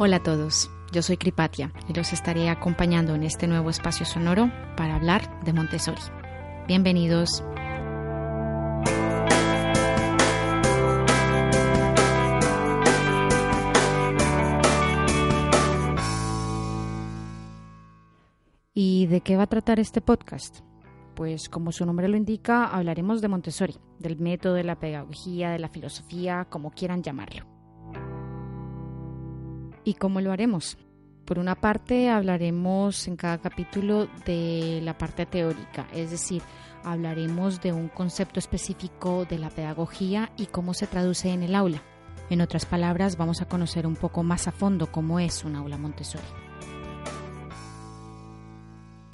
Hola a todos, yo soy Cripatia y los estaré acompañando en este nuevo espacio sonoro para hablar de Montessori. Bienvenidos. ¿Y de qué va a tratar este podcast? Pues como su nombre lo indica, hablaremos de Montessori, del método, de la pedagogía, de la filosofía, como quieran llamarlo. ¿Y cómo lo haremos? Por una parte, hablaremos en cada capítulo de la parte teórica, es decir, hablaremos de un concepto específico de la pedagogía y cómo se traduce en el aula. En otras palabras, vamos a conocer un poco más a fondo cómo es un aula Montessori.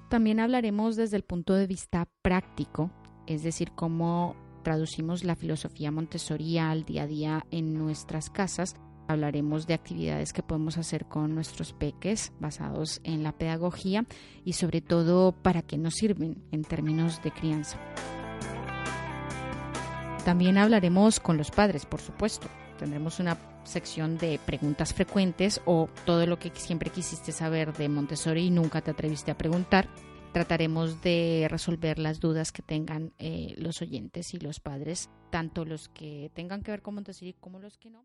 También hablaremos desde el punto de vista práctico, es decir, cómo traducimos la filosofía Montessori al día a día en nuestras casas Hablaremos de actividades que podemos hacer con nuestros peques basados en la pedagogía y sobre todo para qué nos sirven en términos de crianza. También hablaremos con los padres, por supuesto. Tendremos una sección de preguntas frecuentes o todo lo que siempre quisiste saber de Montessori y nunca te atreviste a preguntar. Trataremos de resolver las dudas que tengan eh, los oyentes y los padres, tanto los que tengan que ver con Montessori como los que no.